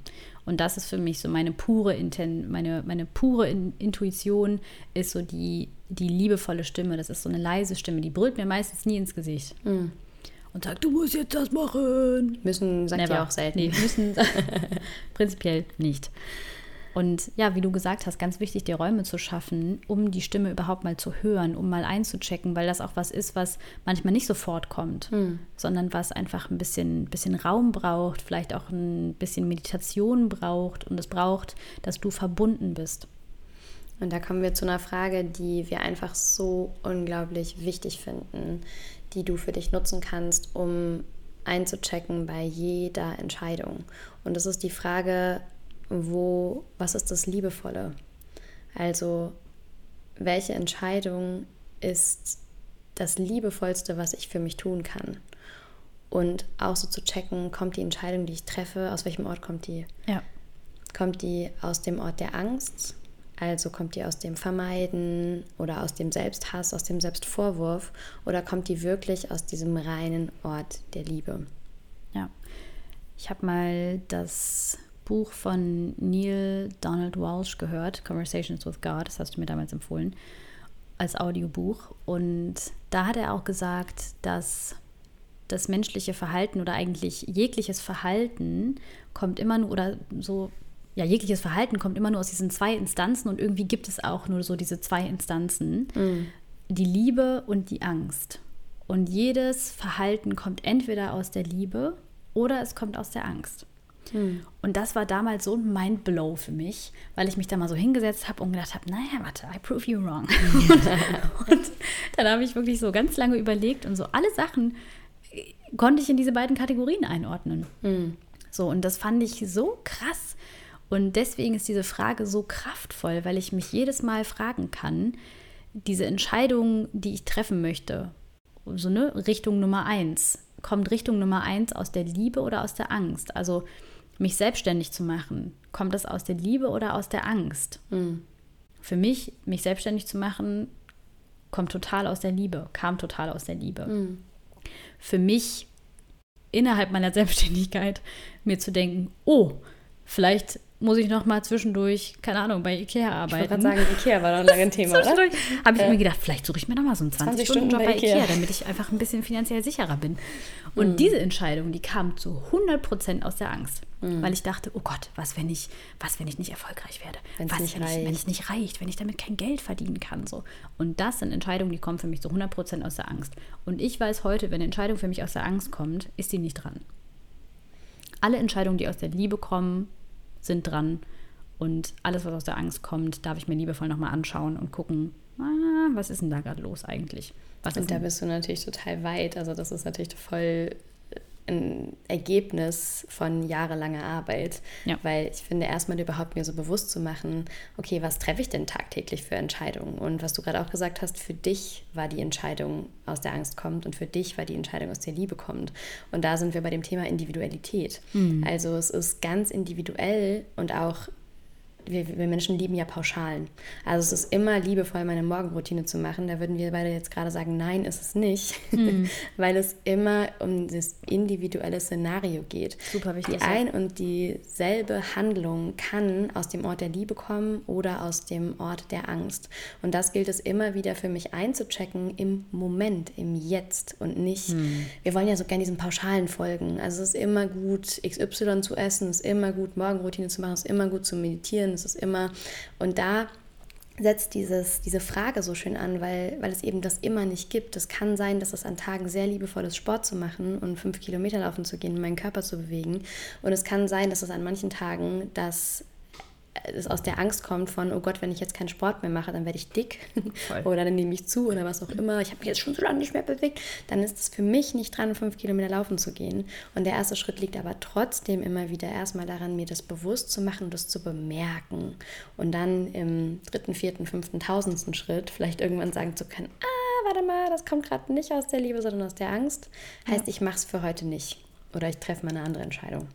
Und das ist für mich so meine pure Inten meine, meine pure Intuition ist so die, die liebevolle Stimme. Das ist so eine leise Stimme, die brüllt mir meistens nie ins Gesicht. Mhm. Und sagt, du musst jetzt das machen. Müssen sagt Never. ja auch selten. Nee, müssen prinzipiell nicht. Und ja, wie du gesagt hast, ganz wichtig, die Räume zu schaffen, um die Stimme überhaupt mal zu hören, um mal einzuchecken, weil das auch was ist, was manchmal nicht sofort kommt, hm. sondern was einfach ein bisschen, bisschen Raum braucht, vielleicht auch ein bisschen Meditation braucht und es braucht, dass du verbunden bist. Und da kommen wir zu einer Frage, die wir einfach so unglaublich wichtig finden, die du für dich nutzen kannst, um einzuchecken bei jeder Entscheidung. Und das ist die Frage, wo, was ist das Liebevolle? Also, welche Entscheidung ist das Liebevollste, was ich für mich tun kann? Und auch so zu checken, kommt die Entscheidung, die ich treffe, aus welchem Ort kommt die? Ja. Kommt die aus dem Ort der Angst? Also kommt die aus dem Vermeiden oder aus dem Selbsthass, aus dem Selbstvorwurf? Oder kommt die wirklich aus diesem reinen Ort der Liebe? Ja. Ich habe mal das Buch von Neil Donald Walsh gehört, Conversations with God, das hast du mir damals empfohlen, als Audiobuch. Und da hat er auch gesagt, dass das menschliche Verhalten oder eigentlich jegliches Verhalten kommt immer nur, oder so, ja, jegliches Verhalten kommt immer nur aus diesen zwei Instanzen und irgendwie gibt es auch nur so diese zwei Instanzen, mhm. die Liebe und die Angst. Und jedes Verhalten kommt entweder aus der Liebe oder es kommt aus der Angst. Hm. Und das war damals so ein Mindblow für mich, weil ich mich da mal so hingesetzt habe und gedacht habe, naja, warte, I prove you wrong. und dann habe ich wirklich so ganz lange überlegt und so alle Sachen konnte ich in diese beiden Kategorien einordnen. Hm. So, und das fand ich so krass. Und deswegen ist diese Frage so kraftvoll, weil ich mich jedes Mal fragen kann, diese Entscheidung, die ich treffen möchte, so eine Richtung Nummer eins, kommt Richtung Nummer eins aus der Liebe oder aus der Angst? Also mich selbstständig zu machen, kommt das aus der Liebe oder aus der Angst? Mhm. Für mich, mich selbstständig zu machen, kommt total aus der Liebe, kam total aus der Liebe. Mhm. Für mich innerhalb meiner Selbstständigkeit mir zu denken, oh, vielleicht muss ich noch mal zwischendurch, keine Ahnung, bei Ikea arbeiten. Ich wollte sagen, Ikea war doch lange ein Thema, oder? Habe ich äh, mir gedacht, vielleicht suche ich mir noch mal so einen 20-Stunden-Job 20 bei, Ikea. Ikea, damit ich einfach ein bisschen finanziell sicherer bin. Und mhm. diese Entscheidung, die kam zu 100 Prozent aus der Angst. Mhm. Weil ich dachte, oh Gott, was, wenn ich, was, wenn ich nicht erfolgreich werde? Wenn's was, nicht wenn, reicht. Ich, wenn es nicht reicht? Wenn ich damit kein Geld verdienen kann? So. Und das sind Entscheidungen, die kommen für mich zu 100 Prozent aus der Angst. Und ich weiß heute, wenn eine Entscheidung für mich aus der Angst kommt, ist sie nicht dran. Alle Entscheidungen, die aus der Liebe kommen, sind dran. Und alles, was aus der Angst kommt, darf ich mir liebevoll nochmal anschauen und gucken, ah, was ist denn da gerade los eigentlich? Was und da bist du natürlich total weit. Also das ist natürlich voll ein Ergebnis von jahrelanger Arbeit. Ja. Weil ich finde, erstmal überhaupt mir so bewusst zu machen, okay, was treffe ich denn tagtäglich für Entscheidungen? Und was du gerade auch gesagt hast, für dich war die Entscheidung aus der Angst kommt und für dich war die Entscheidung aus der Liebe kommt. Und da sind wir bei dem Thema Individualität. Mhm. Also es ist ganz individuell und auch wir, wir Menschen lieben ja Pauschalen. Also es ist immer liebevoll, meine Morgenroutine zu machen. Da würden wir beide jetzt gerade sagen, nein, ist es nicht, mhm. weil es immer um das individuelle Szenario geht. Super wichtig. Die ein und dieselbe Handlung kann aus dem Ort der Liebe kommen oder aus dem Ort der Angst. Und das gilt es immer wieder für mich einzuchecken im Moment, im Jetzt und nicht, mhm. wir wollen ja so gerne diesen pauschalen folgen. Also es ist immer gut, XY zu essen, es ist immer gut, Morgenroutine zu machen, es ist immer gut zu meditieren, es ist immer, und da setzt dieses, diese Frage so schön an, weil, weil es eben das immer nicht gibt. Es kann sein, dass es an Tagen sehr liebevoll ist, Sport zu machen und fünf Kilometer laufen zu gehen, meinen Körper zu bewegen. Und es kann sein, dass es an manchen Tagen das es aus der Angst kommt von, oh Gott, wenn ich jetzt keinen Sport mehr mache, dann werde ich dick oder dann nehme ich zu oder was auch immer. Ich habe mich jetzt schon so lange nicht mehr bewegt. Dann ist es für mich nicht dran, fünf Kilometer laufen zu gehen. Und der erste Schritt liegt aber trotzdem immer wieder erstmal daran, mir das bewusst zu machen und das zu bemerken. Und dann im dritten, vierten, fünften, tausendsten Schritt vielleicht irgendwann sagen zu können, ah, warte mal, das kommt gerade nicht aus der Liebe, sondern aus der Angst. Heißt, ich mache es für heute nicht. Oder ich treffe mal eine andere Entscheidung.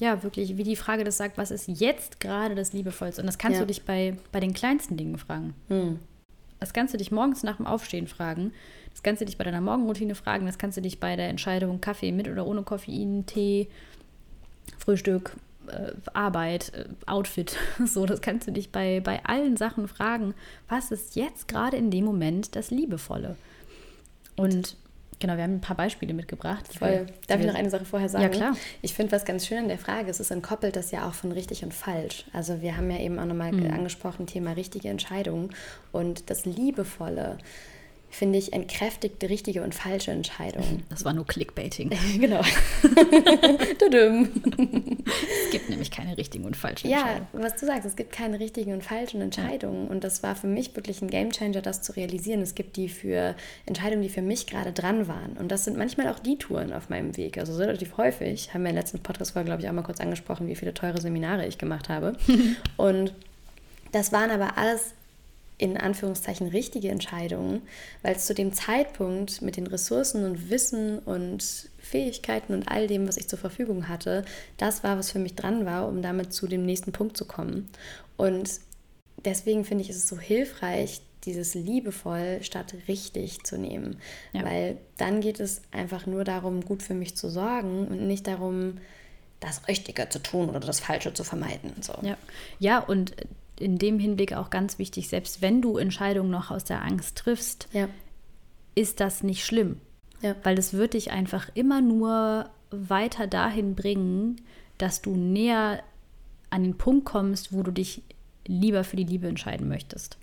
Ja, wirklich, wie die Frage das sagt, was ist jetzt gerade das Liebevollste? Und das kannst ja. du dich bei, bei den kleinsten Dingen fragen. Hm. Das kannst du dich morgens nach dem Aufstehen fragen. Das kannst du dich bei deiner Morgenroutine fragen. Das kannst du dich bei der Entscheidung Kaffee mit oder ohne Koffein, Tee, Frühstück, äh, Arbeit, äh, Outfit. So, das kannst du dich bei, bei allen Sachen fragen. Was ist jetzt gerade in dem Moment das Liebevolle? Und Genau, wir haben ein paar Beispiele mitgebracht. Voll. Darf ich noch eine Sache vorher sagen? Ja, klar. Ich finde, was ganz schön an der Frage ist, es entkoppelt das ja auch von richtig und falsch. Also wir haben ja eben auch nochmal mhm. angesprochen, Thema richtige Entscheidungen und das Liebevolle finde ich, entkräftigt richtige und falsche Entscheidungen. Das war nur Clickbaiting. genau. es gibt nämlich keine richtigen und falschen ja, Entscheidungen. Ja, was du sagst, es gibt keine richtigen und falschen Entscheidungen. Ja. Und das war für mich wirklich ein Gamechanger, das zu realisieren. Es gibt die für Entscheidungen, die für mich gerade dran waren. Und das sind manchmal auch die Touren auf meinem Weg. Also relativ häufig. Haben wir in der letzten Podcast-Folge, glaube ich, auch mal kurz angesprochen, wie viele teure Seminare ich gemacht habe. und das waren aber alles in Anführungszeichen richtige Entscheidungen, weil es zu dem Zeitpunkt mit den Ressourcen und Wissen und Fähigkeiten und all dem, was ich zur Verfügung hatte, das war, was für mich dran war, um damit zu dem nächsten Punkt zu kommen. Und deswegen finde ich es so hilfreich, dieses liebevoll statt richtig zu nehmen, ja. weil dann geht es einfach nur darum, gut für mich zu sorgen und nicht darum, das Richtige zu tun oder das Falsche zu vermeiden. So. Ja. ja, und in dem Hinblick auch ganz wichtig, selbst wenn du Entscheidungen noch aus der Angst triffst, ja. ist das nicht schlimm. Ja. Weil es wird dich einfach immer nur weiter dahin bringen, dass du näher an den Punkt kommst, wo du dich lieber für die Liebe entscheiden möchtest.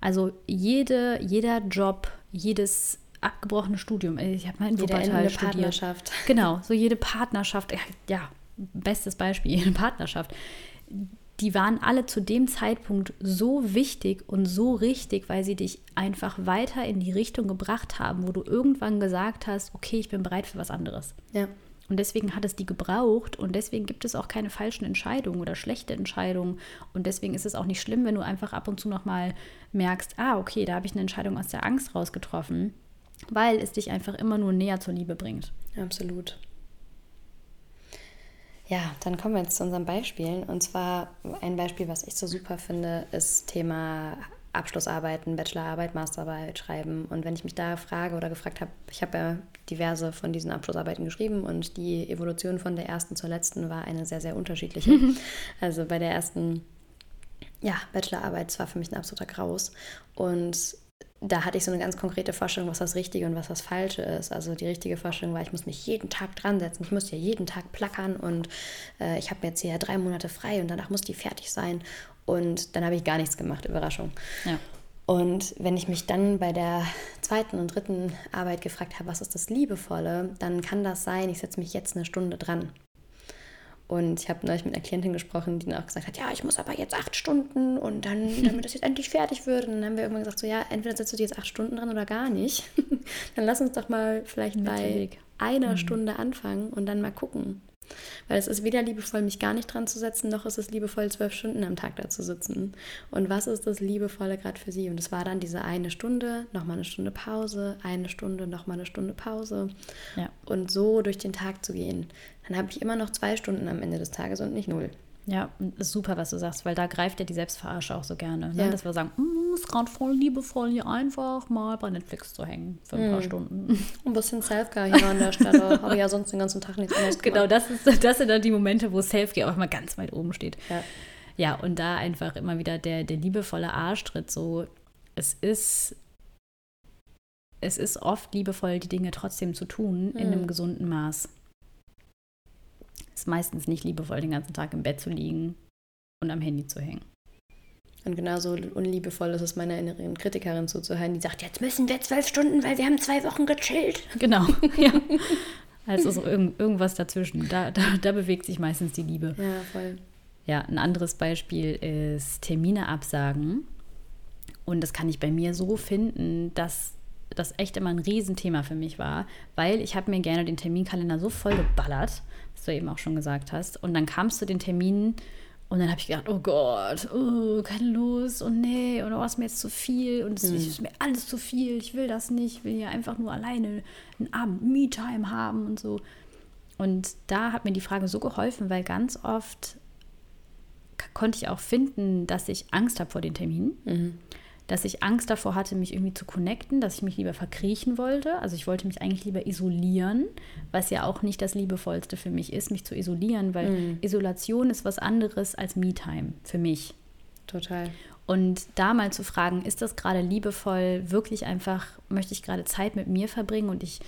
Also jede, jeder Job, jedes abgebrochene Studium, ich habe mal in Wuppertal studiert. Partnerschaft. Genau, so jede Partnerschaft, ja, bestes Beispiel, jede Partnerschaft die waren alle zu dem Zeitpunkt so wichtig und so richtig, weil sie dich einfach weiter in die Richtung gebracht haben, wo du irgendwann gesagt hast, okay, ich bin bereit für was anderes. Ja. Und deswegen hat es die gebraucht und deswegen gibt es auch keine falschen Entscheidungen oder schlechte Entscheidungen. Und deswegen ist es auch nicht schlimm, wenn du einfach ab und zu nochmal merkst, ah, okay, da habe ich eine Entscheidung aus der Angst rausgetroffen, weil es dich einfach immer nur näher zur Liebe bringt. Absolut. Ja, dann kommen wir jetzt zu unseren Beispielen. Und zwar ein Beispiel, was ich so super finde, ist Thema Abschlussarbeiten, Bachelorarbeit, Masterarbeit schreiben. Und wenn ich mich da frage oder gefragt habe, ich habe ja diverse von diesen Abschlussarbeiten geschrieben und die Evolution von der ersten zur letzten war eine sehr, sehr unterschiedliche. also bei der ersten ja, Bachelorarbeit war für mich ein absoluter Graus. Und da hatte ich so eine ganz konkrete Vorstellung, was das Richtige und was das Falsche ist. Also die richtige Vorstellung war, ich muss mich jeden Tag dran setzen, ich muss ja jeden Tag plackern und äh, ich habe jetzt hier drei Monate frei und danach muss die fertig sein. Und dann habe ich gar nichts gemacht, Überraschung. Ja. Und wenn ich mich dann bei der zweiten und dritten Arbeit gefragt habe, was ist das Liebevolle, dann kann das sein, ich setze mich jetzt eine Stunde dran. Und ich habe neulich mit einer Klientin gesprochen, die dann auch gesagt hat, ja, ich muss aber jetzt acht Stunden und dann, damit das jetzt endlich fertig wird. Und dann haben wir irgendwann gesagt, so ja, entweder setzt du dir jetzt acht Stunden dran oder gar nicht. dann lass uns doch mal vielleicht bei einer mhm. Stunde anfangen und dann mal gucken. Weil es ist weder liebevoll, mich gar nicht dran zu setzen, noch ist es liebevoll, zwölf Stunden am Tag da zu sitzen. Und was ist das Liebevolle gerade für sie? Und es war dann diese eine Stunde, nochmal eine Stunde Pause, eine Stunde, nochmal eine Stunde Pause. Ja. Und so durch den Tag zu gehen. Dann habe ich immer noch zwei Stunden am Ende des Tages und nicht null. Ja, ist super, was du sagst, weil da greift ja die Selbstverarsche auch so gerne. Ne? Ja. Dass wir sagen, "Mm, ist gerade voll liebevoll, hier einfach mal bei Netflix zu hängen für ein paar Stunden. Ein bisschen Selfcare hier an der Stelle. Habe ja sonst den ganzen Tag nichts anderes Genau, das, ist, das sind dann die Momente, wo Selfcare auch mal ganz weit oben steht. Ja. Ja, und da einfach immer wieder der, der liebevolle Arschtritt so, es ist, es ist oft liebevoll, die Dinge trotzdem zu tun in einem Mhm. gesunden Maß. Ist meistens nicht liebevoll, den ganzen Tag im Bett zu liegen und am Handy zu hängen. Und genauso unliebevoll ist es meiner inneren Kritikerin zuzuhören, die sagt, jetzt müssen wir zwölf Stunden, weil wir haben zwei Wochen gechillt. Genau, ja. Also so irgend, irgendwas dazwischen. Da, da, da bewegt sich meistens die Liebe. Ja, voll. Ja, ein anderes Beispiel ist Termine absagen. Und das kann ich bei mir so finden, dass das echt immer ein Riesenthema für mich war, weil ich habe mir gerne den Terminkalender so voll geballert, du eben auch schon gesagt hast. Und dann kamst du den Terminen und dann habe ich gedacht, oh Gott, oh, keine Lust und nee, und oh, ist mir jetzt zu viel und es ist mir alles zu viel, ich will das nicht, ich will hier einfach nur alleine einen Abend Me-Time haben und so. Und da hat mir die Frage so geholfen, weil ganz oft konnte ich auch finden, dass ich Angst habe vor den Terminen. Dass ich Angst davor hatte, mich irgendwie zu connecten, dass ich mich lieber verkriechen wollte. Also ich wollte mich eigentlich lieber isolieren, was ja auch nicht das Liebevollste für mich ist, mich zu isolieren, weil Isolation ist was anderes als Me-Time für mich. Total. Und da mal zu fragen, ist das gerade liebevoll, wirklich einfach, möchte ich gerade Zeit mit mir verbringen und ich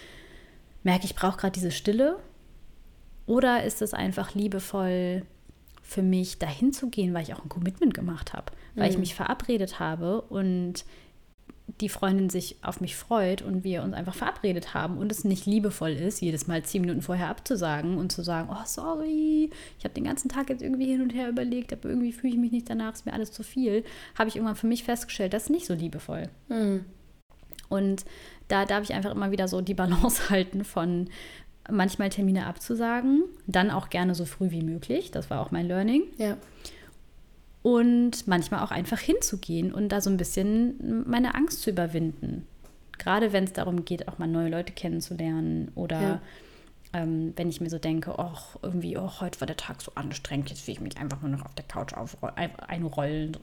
merke, ich brauche gerade diese Stille? Oder ist es einfach liebevoll für mich, dahin zu gehen, weil ich auch ein Commitment gemacht habe, weil ich mich verabredet habe und die Freundin sich auf mich freut und wir uns einfach verabredet haben und es nicht liebevoll ist, jedes Mal zehn Minuten vorher abzusagen und zu sagen, oh sorry, ich habe den ganzen Tag jetzt irgendwie hin und her überlegt, aber irgendwie fühle ich mich nicht danach, ist mir alles zu viel, habe ich irgendwann für mich festgestellt, das ist nicht so liebevoll. Mhm. Und da darf ich einfach immer wieder so die Balance halten von manchmal Termine abzusagen, dann auch gerne so früh wie möglich, das war auch mein Learning Ja. Und manchmal auch einfach hinzugehen und da so ein bisschen meine Angst zu überwinden. Gerade wenn es darum geht, auch mal neue Leute kennenzulernen oder Ja. ähm, wenn ich mir so denke, ach, irgendwie, oh, heute war der Tag so anstrengend, jetzt will ich mich einfach nur noch auf der Couch einrollen.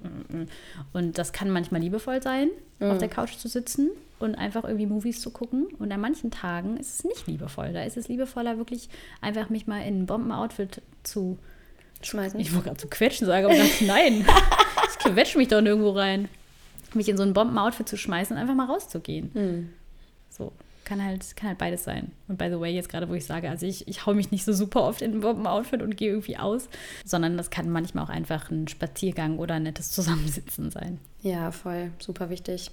Und das kann manchmal liebevoll sein, auf der Couch zu sitzen und einfach irgendwie Movies zu gucken. Und an manchen Tagen ist es nicht liebevoll. Da ist es liebevoller, wirklich einfach mich mal in ein Bomben-Outfit zu Schmeißen. ich wollte gerade zu quetschen sagen, aber dachte, nein, ich quetsche mich doch nirgendwo rein. Mich in so ein Bombenoutfit zu schmeißen und einfach mal rauszugehen. Mhm. So, kann halt, kann halt beides sein. Und by the way, jetzt gerade, wo ich sage, also ich, ich hau mich nicht so super oft in ein Bombenoutfit und gehe irgendwie aus, sondern das kann manchmal auch einfach ein Spaziergang oder ein nettes Zusammensitzen sein. Ja, voll. Super wichtig.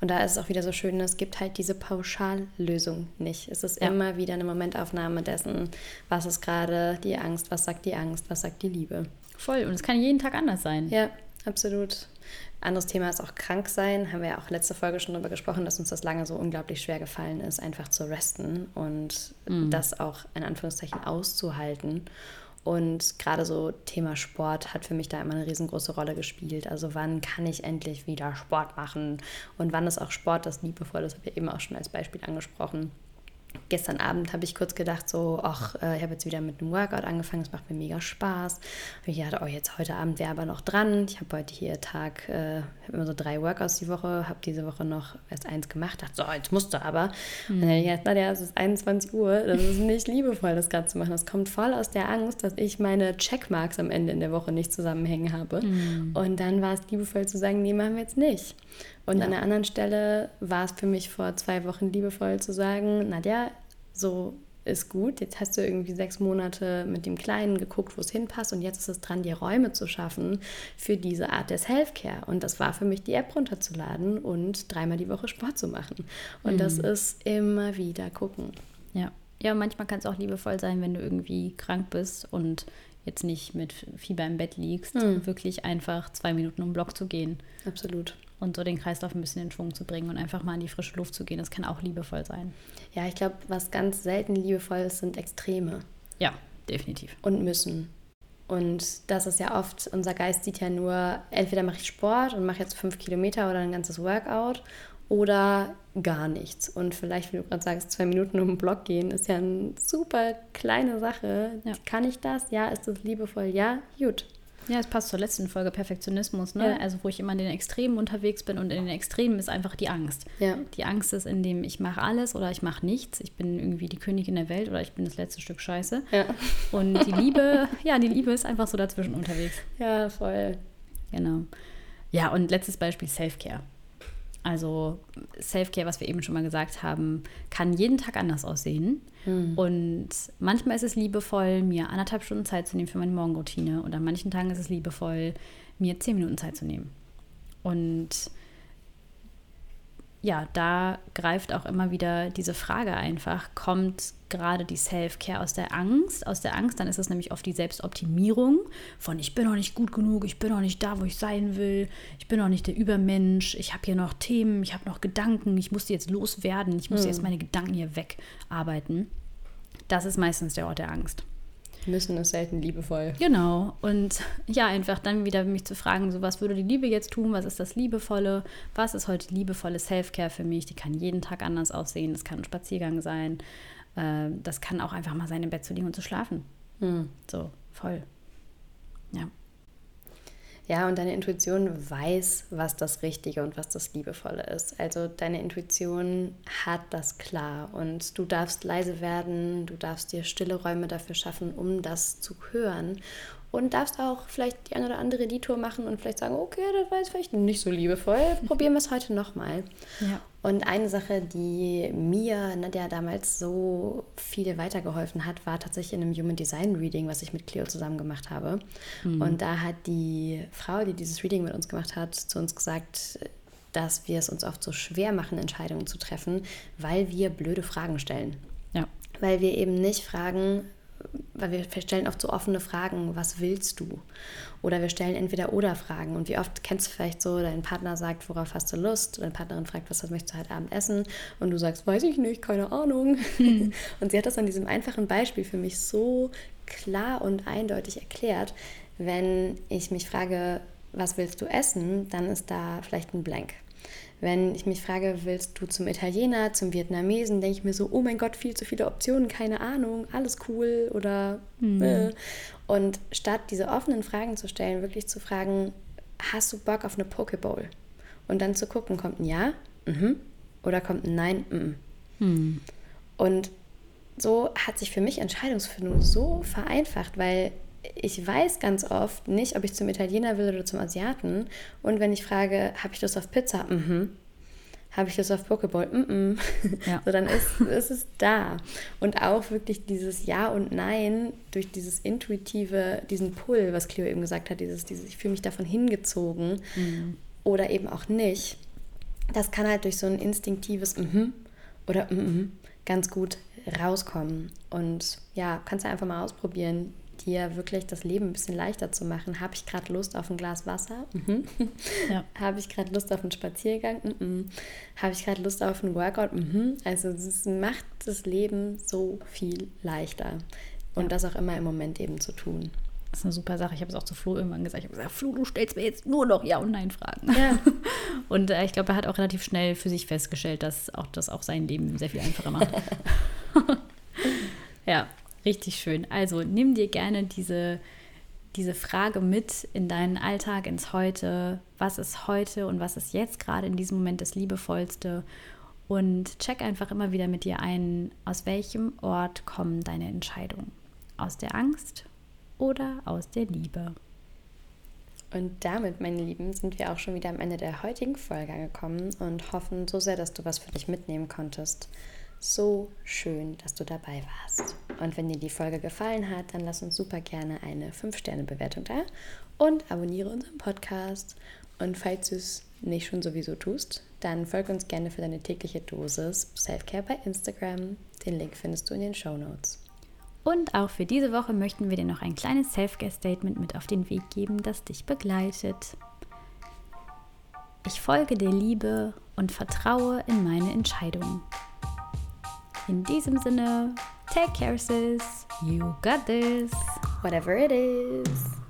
Und da ist es auch wieder so schön, es gibt halt diese Pauschallösung nicht. Es ist Ja. immer wieder eine Momentaufnahme dessen, was ist gerade die Angst, was sagt die Angst, was sagt die Liebe. Voll. Und es kann jeden Tag anders sein. Ja, absolut. Anderes Thema ist auch krank sein. Haben wir ja auch letzte Folge schon darüber gesprochen, dass uns das lange so unglaublich schwer gefallen ist, einfach zu resten und das auch in Anführungszeichen auszuhalten. Und gerade so Thema Sport hat für mich da immer eine riesengroße Rolle gespielt. Also wann kann ich endlich wieder Sport machen und wann ist auch Sport das Liebevoll, das habe ich eben auch schon als Beispiel angesprochen. Gestern Abend habe ich kurz gedacht, so, ach, äh, ich habe jetzt wieder mit einem Workout angefangen, es macht mir mega Spaß. Und ich dachte, oh, jetzt heute Abend wäre aber noch dran. Ich habe heute hier Tag, äh, habe immer so drei Workouts die Woche, habe diese Woche noch erst eins gemacht, dachte, so, jetzt musst du aber. Und dann habe ich gedacht, na ja, es ist 21 Uhr, das ist nicht liebevoll, das gerade zu machen. Das kommt voll aus der Angst, dass ich meine Checkmarks am Ende in der Woche nicht zusammenhängen habe. Und dann war es liebevoll zu sagen, nee, machen wir jetzt nicht. Und Ja. an der anderen Stelle war es für mich vor zwei Wochen liebevoll zu sagen, Nadja, so ist gut. Jetzt hast du irgendwie sechs Monate mit dem Kleinen geguckt, wo es hinpasst und jetzt ist es dran, dir Räume zu schaffen für diese Art des Healthcare. Und das war für mich, die App runterzuladen und dreimal die Woche Sport zu machen. Und das ist immer wieder gucken. Ja. Ja, manchmal kann es auch liebevoll sein, wenn du irgendwie krank bist und jetzt nicht mit Fieber im Bett liegst, wirklich einfach zwei Minuten um den Block zu gehen Absolut. Und so den Kreislauf ein bisschen in Schwung zu bringen und einfach mal in die frische Luft zu gehen. Das kann auch liebevoll sein. Ja, ich glaube, was ganz selten liebevoll ist, sind Extreme. Ja, definitiv. und müssen. Und das ist ja oft, unser Geist sieht ja nur, entweder mache ich Sport und mache jetzt fünf Kilometer oder ein ganzes Workout oder gar nichts. Und vielleicht, wie du gerade sagst, zwei Minuten um den Block gehen, ist ja eine super kleine Sache. Ja. Kann ich das? Ja, ist das liebevoll? Ja, gut. Ja, es passt zur letzten Folge Perfektionismus, ne? Ja. Also wo ich immer in den Extremen unterwegs bin und in den Extremen ist einfach die Angst. Ja. Die Angst ist, in dem ich mache alles oder ich mache nichts. Ich bin irgendwie die Königin der Welt oder ich bin das letzte Stück Scheiße. Ja. Und die Liebe, ja, die Liebe ist einfach so dazwischen unterwegs. Ja, voll. Genau. Ja, und letztes Beispiel Self-Care. Also Self-Care, was wir eben schon mal gesagt haben, kann jeden Tag anders aussehen. Und manchmal ist es liebevoll, mir anderthalb Stunden Zeit zu nehmen für meine Morgenroutine. Und an manchen Tagen ist es liebevoll, mir zehn Minuten Zeit zu nehmen. Und ja, da greift auch immer wieder diese Frage einfach, kommt gerade die Self-Care aus der Angst? Aus der Angst, dann ist es nämlich oft die Selbstoptimierung von ich bin noch nicht gut genug, ich bin noch nicht da, wo ich sein will, ich bin noch nicht der Übermensch, ich habe hier noch Themen, ich habe noch Gedanken, ich muss die jetzt loswerden, ich muss jetzt meine Gedanken hier wegarbeiten. Das ist meistens der Ort der Angst. Müssen ist selten liebevoll. Genau. Und ja, einfach dann wieder mich zu fragen, so was würde die Liebe jetzt tun? Was ist das Liebevolle? Was ist heute liebevolle Self-Care für mich? Die kann jeden Tag anders aussehen. Das kann ein Spaziergang sein. Äh, Das kann auch einfach mal sein, im Bett zu liegen und zu schlafen. Hm. So, voll. Ja. Ja, und deine Intuition weiß, was das Richtige und was das Liebevolle ist. Also deine Intuition hat das klar und du darfst leise werden, du darfst dir stille Räume dafür schaffen, um das zu hören. Und darfst auch vielleicht die eine oder andere Detour machen und vielleicht sagen, okay, das war jetzt vielleicht nicht so liebevoll, probieren wir es heute nochmal. Ja. Und eine Sache, die mir Nadja damals so viel weitergeholfen hat, war tatsächlich in einem Human Design Reading, was ich mit Cleo zusammen gemacht habe. Und da hat die Frau, die dieses Reading mit uns gemacht hat, zu uns gesagt, dass wir es uns oft so schwer machen, Entscheidungen zu treffen, weil wir blöde Fragen stellen. Ja. Weil wir eben nicht fragen, weil wir stellen oft so offene Fragen, was willst du? Oder wir stellen entweder oder Fragen. Und wie oft kennst du vielleicht so, dein Partner sagt, worauf hast du Lust? Deine Partnerin fragt, was möchtest du heute Abend essen? Und du sagst, weiß ich nicht, keine Ahnung. Und sie hat das an diesem einfachen Beispiel für mich so klar und eindeutig erklärt. Wenn ich mich frage, was willst du essen, dann ist da vielleicht ein Blank. Wenn ich mich frage, willst du zum Italiener, zum Vietnamesen, denke ich mir so, oh mein Gott, viel zu viele Optionen, keine Ahnung, alles cool oder äh. Und statt diese offenen Fragen zu stellen, wirklich zu fragen, hast du Bock auf eine Pokeball? Und dann zu gucken, kommt ein Ja, mhm, oder kommt ein Nein, mhm. Und so hat sich für mich Entscheidungsfindung so vereinfacht, weil ich weiß ganz oft nicht, ob ich zum Italiener will oder zum Asiaten. Und wenn ich frage, habe ich Lust auf Pizza? Mhm. Habe ich Lust auf Pokéball? Mhm. Ja. So, dann ist, ist es da. Und auch wirklich dieses Ja und Nein durch dieses intuitive, diesen Pull, was Cleo eben gesagt hat, dieses, dieses ich fühle mich davon hingezogen oder eben auch nicht. Das kann halt durch so ein instinktives Mhm oder Mhm ganz gut rauskommen. Und ja, kannst du einfach mal ausprobieren, dir wirklich das Leben ein bisschen leichter zu machen. Habe ich gerade Lust auf ein Glas Wasser? Mhm. Ja. Habe ich gerade Lust auf einen Spaziergang? Mhm. Habe ich gerade Lust auf einen Workout? Mhm. Also es macht das Leben so viel leichter. Und Ja. das auch immer im Moment eben zu tun. Das ist eine super Sache. Ich habe es auch zu Flo irgendwann gesagt. Ich habe gesagt, Flo, du stellst mir jetzt nur noch Ja- und Nein-Fragen. Ja. Und äh, ich glaube, er hat auch relativ schnell für sich festgestellt, dass auch das auch sein Leben sehr viel einfacher macht. ja, richtig schön. Also nimm dir gerne diese, diese Frage mit in deinen Alltag, ins Heute. Was ist heute und was ist jetzt gerade in diesem Moment das Liebevollste? Und check einfach immer wieder mit dir ein, aus welchem Ort kommen deine Entscheidungen? Aus der Angst oder aus der Liebe? Und damit, meine Lieben, sind wir auch schon wieder am Ende der heutigen Folge angekommen und hoffen so sehr, dass du was für dich mitnehmen konntest. So schön, dass du dabei warst. Und wenn dir die Folge gefallen hat, dann lass uns super gerne eine 5-Sterne-Bewertung da und abonniere unseren Podcast. Und falls du es nicht schon sowieso tust, dann folge uns gerne für deine tägliche Dosis Selfcare bei Instagram. Den Link findest du in den Show Notes. Und auch für diese Woche möchten wir dir noch ein kleines Self-Care-Statement mit auf den Weg geben, das dich begleitet. Ich folge der Liebe und vertraue in meine Entscheidungen. In diesem Sinne, take care, sis. You got this. Whatever it is.